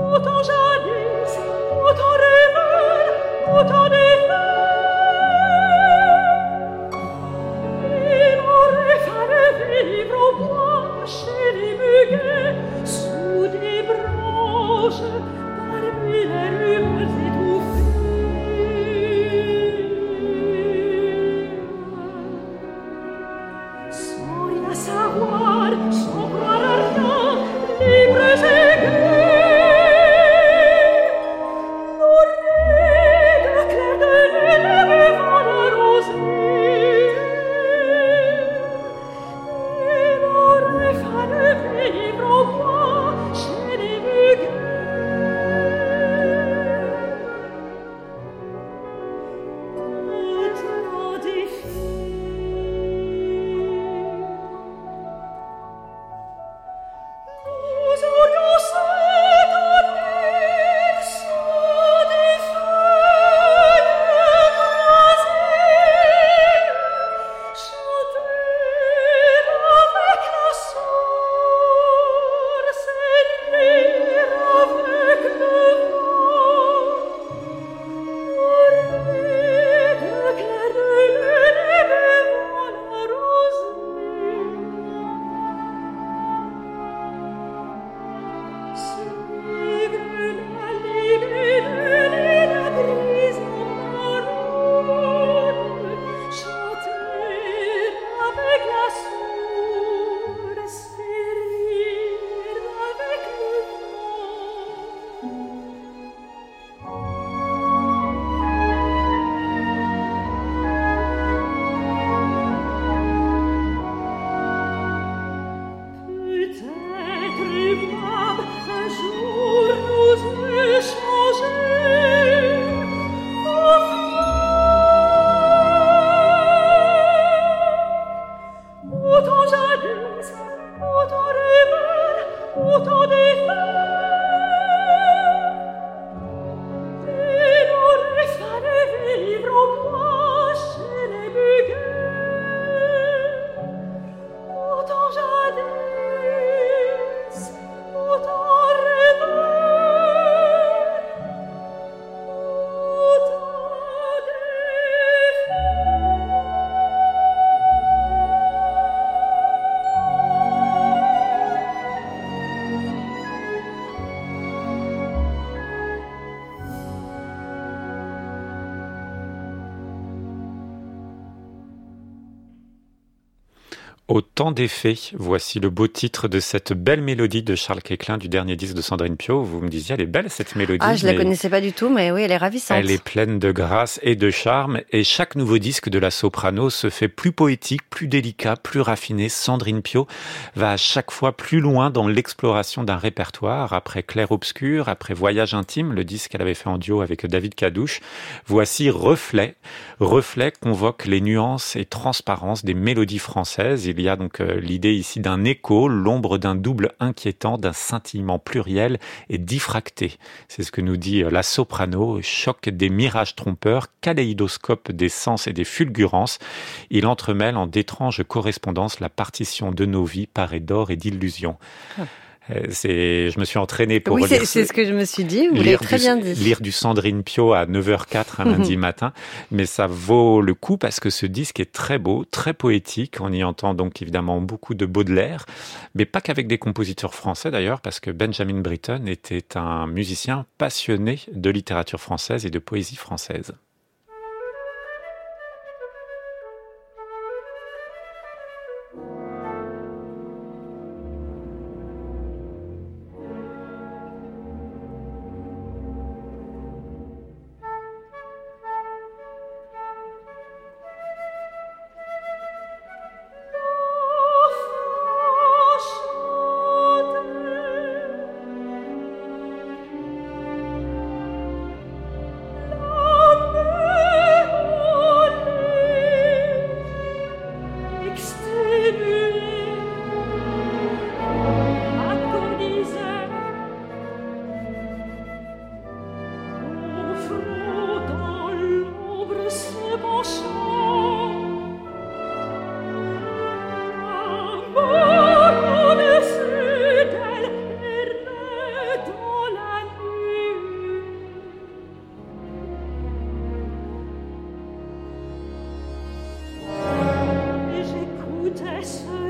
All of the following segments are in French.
Autant jadis, autant rêveur, autant défunt, d'effets, voici le beau titre de cette belle mélodie de Charles Quéclin du dernier disque de Sandrine Pio. Vous me disiez, elle est belle cette mélodie. Ah, je la connaissais pas du tout, mais oui, elle est ravissante. Elle est pleine de grâce et de charme, et chaque nouveau disque de la soprano se fait plus poétique, plus délicat, plus raffiné. Sandrine Pio va à chaque fois plus loin dans l'exploration d'un répertoire. Après Clair Obscur, après Voyage Intime, le disque qu'elle avait fait en duo avec David Cadouche, voici Reflet. Reflet convoque les nuances et transparences des mélodies françaises. Il y a donc euh, l'idée ici d'un écho, l'ombre d'un double inquiétant, d'un scintillement pluriel et diffracté. C'est ce que nous dit euh, la soprano, choc des mirages trompeurs, kaléidoscope des sens et des fulgurances. Il entremêle en d'étranges correspondances la partition de nos vies parée d'or et d'illusions. Ah. Euh, c'est, je me suis entraîné pour oui, c'est ce que je me suis dit. Vous lire très du, bien dit. Lire du Sandrine Pio à 9h04 un lundi matin, mais ça vaut le coup parce que ce disque est très beau, très poétique. On y entend donc évidemment beaucoup de Baudelaire, mais pas qu'avec des compositeurs français d'ailleurs, parce que Benjamin Britten était un musicien passionné de littérature française et de poésie française. Dessen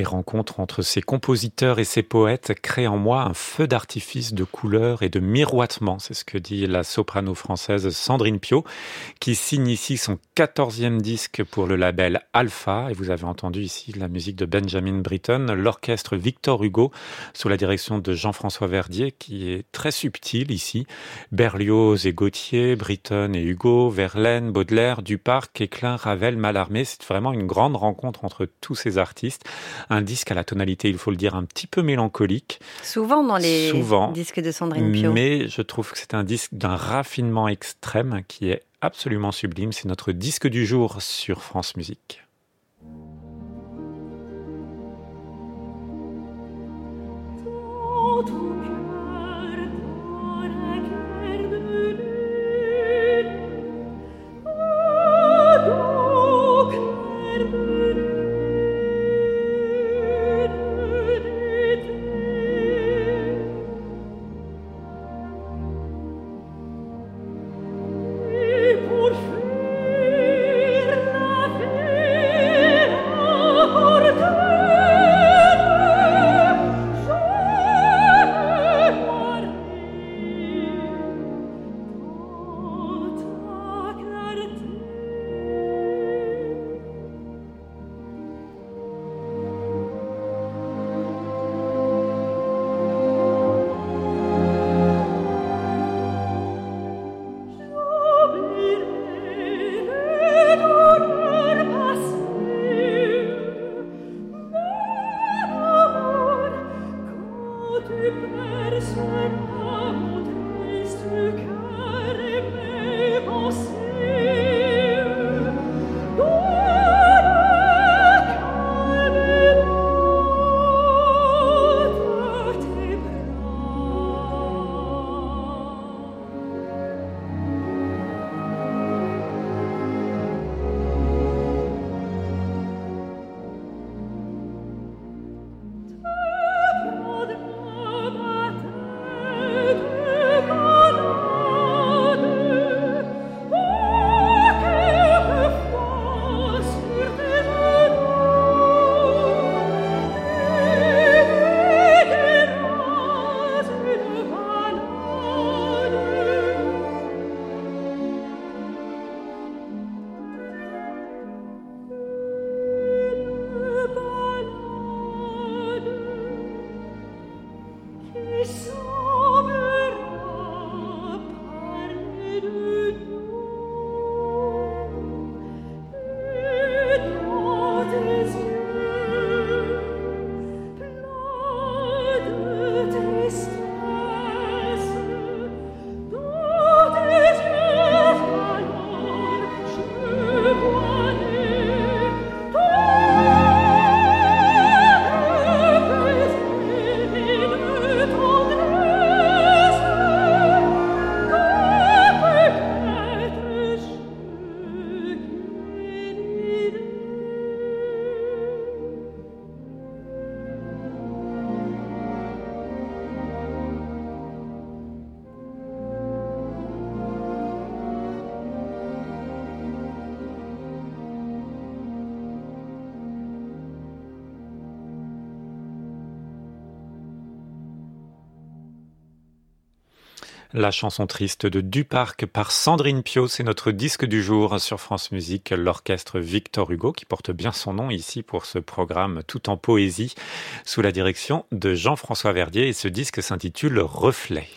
Les rencontres entre ces compositeurs et ces poètes créent en moi un feu d'artifice de couleurs et de miroitement. C'est ce que dit la soprano française Sandrine Pio, qui signe ici son quatorzième disque pour le label Alpha. Et vous avez entendu ici la musique de Benjamin Britten, l'orchestre Victor Hugo, sous la direction de Jean-François Verdier, qui est très subtil ici. Berlioz et Gauthier, Britten et Hugo, Verlaine, Baudelaire, Duparc, Éclin, Ravel, Mallarmé. C'est vraiment une grande rencontre entre tous ces artistes. Un disque à la tonalité, il faut le dire, un petit peu mélancolique. Souvent dans les disques de Sandrine Pio. Mais je trouve que c'est un disque d'un raffinement extrême qui est absolument sublime. C'est notre disque du jour sur France Musique. La chanson triste de Duparc par Sandrine Pio, c'est notre disque du jour sur France Musique, l'orchestre Victor Hugo qui porte bien son nom ici pour ce programme tout en poésie sous la direction de Jean-François Verdier et ce disque s'intitule Reflet.